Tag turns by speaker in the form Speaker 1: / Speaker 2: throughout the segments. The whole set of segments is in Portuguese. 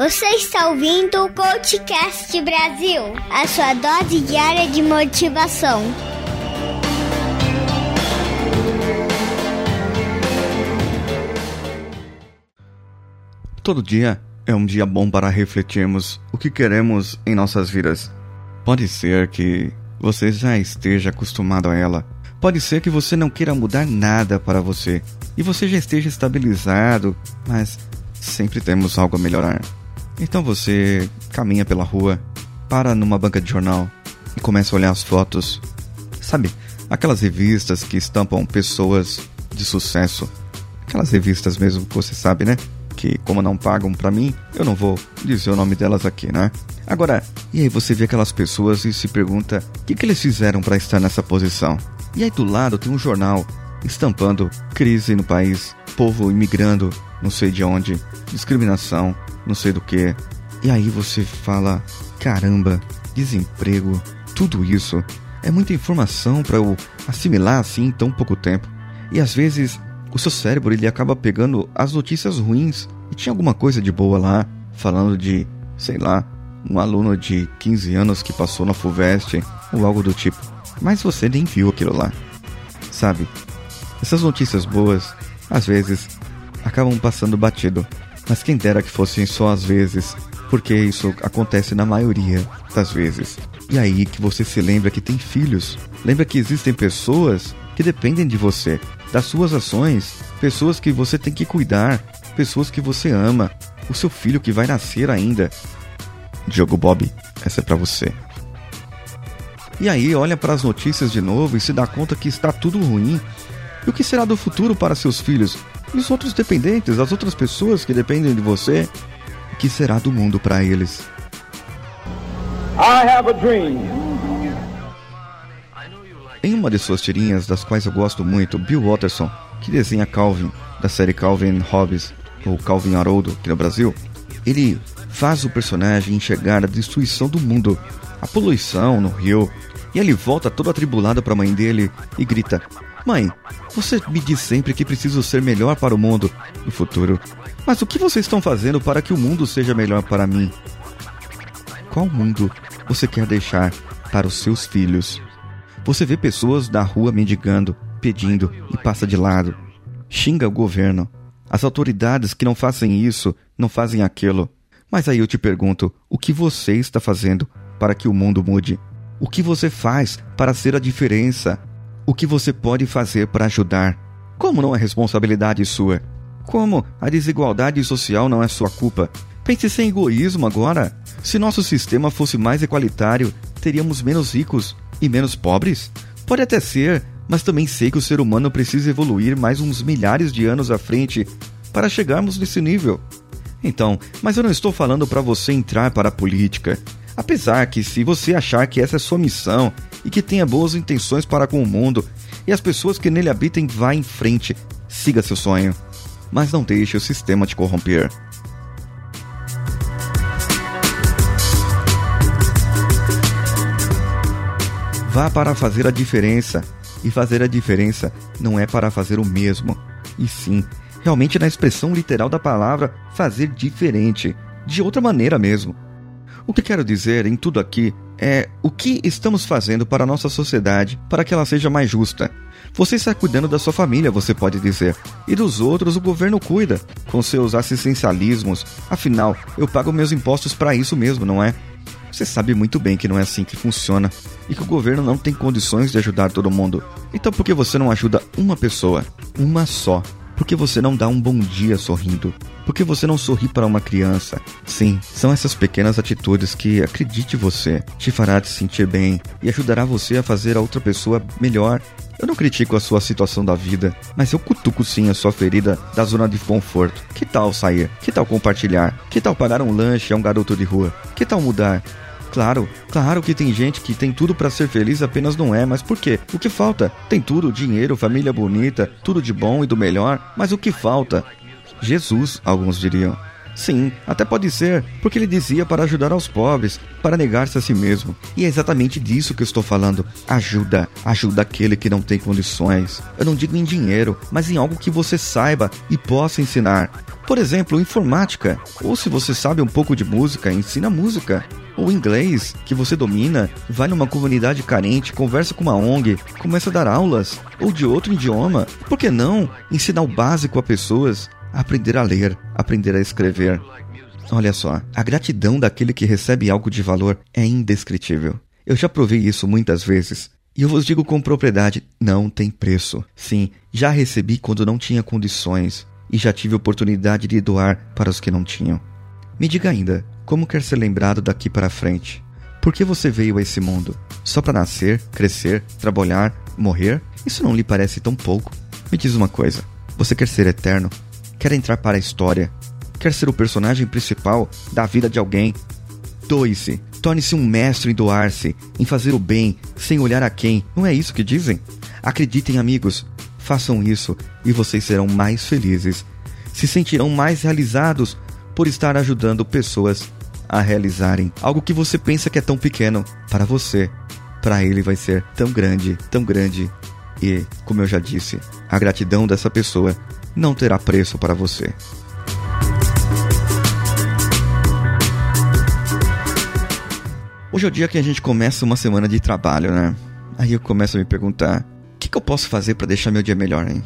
Speaker 1: Você está ouvindo o Coachcast Brasil, a sua dose diária de motivação.
Speaker 2: Todo dia é um dia bom para refletirmos o que queremos em nossas vidas. Pode ser que você já esteja acostumado a ela. Pode ser que você não queira mudar nada para você e você já esteja estabilizado, mas sempre temos algo a melhorar. Então você caminha pela rua, para numa banca de jornal e começa a olhar as fotos. Sabe, aquelas revistas que estampam pessoas de sucesso. Aquelas revistas mesmo que você sabe, né? que, como não pagam para mim, eu não vou dizer o nome delas aqui, né? Agora, e aí você vê aquelas pessoas e se pergunta o que, que eles fizeram para estar nessa posição? E aí do lado tem um jornal estampando crise no país, povo imigrando, não sei de onde, discriminação, não sei do que. E aí você fala: caramba, desemprego, tudo isso. É muita informação para eu assimilar assim em tão pouco tempo. E às vezes o seu cérebro ele acaba pegando as notícias ruins. E tinha alguma coisa de boa lá, falando de, sei lá, um aluno de 15 anos que passou na FUVEST ou algo do tipo. Mas você nem viu aquilo lá. Sabe? Essas notícias boas, às vezes, acabam passando batido. Mas quem dera que fossem só às vezes, porque isso acontece na maioria das vezes. E aí que você se lembra que tem filhos, lembra que existem pessoas que dependem de você, das suas ações, pessoas que você tem que cuidar, pessoas que você ama, o seu filho que vai nascer ainda. Diogo Bob, essa é para você. E aí olha para as notícias de novo e se dá conta que está tudo ruim. E o que será do futuro para seus filhos? E os outros dependentes, as outras pessoas que dependem de você? O que será do mundo para eles? I have a dream. Em uma de suas tirinhas, das quais eu gosto muito, Bill Watterson, que desenha Calvin, da série Calvin Hobbes, ou Calvin Haroldo, aqui no Brasil, ele faz o personagem enxergar a destruição do mundo, a poluição no rio, e ele volta todo atribulado para a mãe dele e grita: Mãe, você me diz sempre que preciso ser melhor para o mundo no futuro, mas o que vocês estão fazendo para que o mundo seja melhor para mim? Qual mundo você quer deixar para os seus filhos? Você vê pessoas da rua mendigando, pedindo e passa de lado. Xinga o governo. As autoridades que não fazem isso, não fazem aquilo. Mas aí eu te pergunto: o que você está fazendo para que o mundo mude? O que você faz para ser a diferença? O que você pode fazer para ajudar? Como não é responsabilidade sua? Como a desigualdade social não é sua culpa? Pense sem egoísmo agora. Se nosso sistema fosse mais equalitário, teríamos menos ricos e menos pobres? Pode até ser, mas também sei que o ser humano precisa evoluir mais uns milhares de anos à frente para chegarmos nesse nível. Então, mas eu não estou falando para você entrar para a política. Apesar que, se você achar que essa é sua missão e que tenha boas intenções para com o mundo e as pessoas que nele habitem, vá em frente, siga seu sonho. Mas não deixe o sistema te corromper. Vá para fazer a diferença. E fazer a diferença não é para fazer o mesmo, e sim, realmente na expressão literal da palavra, fazer diferente, de outra maneira mesmo. O que quero dizer em tudo aqui é o que estamos fazendo para a nossa sociedade para que ela seja mais justa. Você está cuidando da sua família, você pode dizer, e dos outros o governo cuida, com seus assistencialismos. Afinal, eu pago meus impostos para isso mesmo, não é? Você sabe muito bem que não é assim que funciona e que o governo não tem condições de ajudar todo mundo. Então por que você não ajuda uma pessoa? Uma só. Por que você não dá um bom dia sorrindo? Por que você não sorri para uma criança? Sim, são essas pequenas atitudes que, acredite você, te fará te sentir bem e ajudará você a fazer a outra pessoa melhor. Eu não critico a sua situação da vida, mas eu cutuco sim a sua ferida da zona de conforto. Que tal sair? Que tal compartilhar? Que tal pagar um lanche a um garoto de rua? Que tal mudar? Claro, claro que tem gente que tem tudo para ser feliz, apenas não é, mas por quê? O que falta? Tem tudo, dinheiro, família bonita, tudo de bom e do melhor, mas o que falta? Jesus, alguns diriam. Sim, até pode ser, porque ele dizia para ajudar aos pobres, para negar-se a si mesmo. E é exatamente disso que eu estou falando. Ajuda, ajuda aquele que não tem condições. Eu não digo em dinheiro, mas em algo que você saiba e possa ensinar. Por exemplo, informática. Ou se você sabe um pouco de música, ensina música. Ou inglês, que você domina, vai numa comunidade carente, conversa com uma ONG, começa a dar aulas. Ou de outro idioma. Por que não ensinar o básico a pessoas? Aprender a ler, aprender a escrever. Olha só, a gratidão daquele que recebe algo de valor é indescritível. Eu já provei isso muitas vezes. E eu vos digo com propriedade: não tem preço. Sim, já recebi quando não tinha condições e já tive oportunidade de doar para os que não tinham. Me diga ainda, como quer ser lembrado daqui para frente? Por que você veio a esse mundo? Só para nascer, crescer, trabalhar, morrer? Isso não lhe parece tão pouco? Me diz uma coisa: você quer ser eterno? Quer entrar para a história, quer ser o personagem principal da vida de alguém. Doe-se, torne-se um mestre em doar-se, em fazer o bem, sem olhar a quem. Não é isso que dizem? Acreditem, amigos, façam isso e vocês serão mais felizes. Se sentirão mais realizados por estar ajudando pessoas a realizarem algo que você pensa que é tão pequeno para você. Para ele vai ser tão grande, tão grande. E, como eu já disse, a gratidão dessa pessoa não terá preço para você. Hoje é o dia que a gente começa uma semana de trabalho, né? Aí eu começo a me perguntar: o que, que eu posso fazer para deixar meu dia melhor, hein?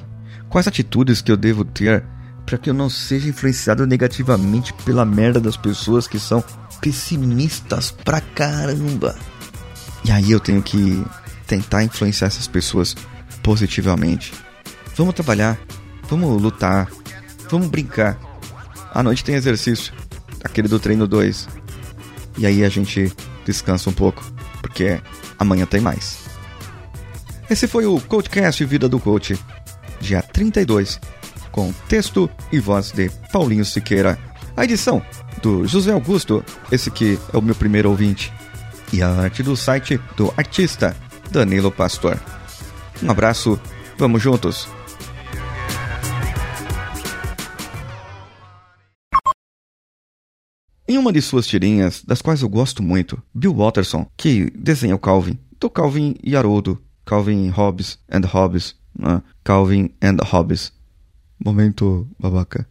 Speaker 2: Quais atitudes que eu devo ter para que eu não seja influenciado negativamente pela merda das pessoas que são pessimistas pra caramba? E aí eu tenho que tentar influenciar essas pessoas positivamente. Vamos trabalhar Vamos lutar. Vamos brincar. À noite tem exercício. Aquele do treino 2. E aí a gente descansa um pouco. Porque amanhã tem mais. Esse foi o Coachcast Vida do Coach. Dia 32. Com texto e voz de Paulinho Siqueira. A edição do José Augusto. Esse que é o meu primeiro ouvinte. E a arte do site do artista Danilo Pastor. Um abraço. Vamos juntos. Em uma de suas tirinhas, das quais eu gosto muito, Bill Watterson, que desenha o Calvin, do Calvin e Haroldo, Calvin Hobbes and Hobbes, né? Calvin and Hobbes. Momento babaca.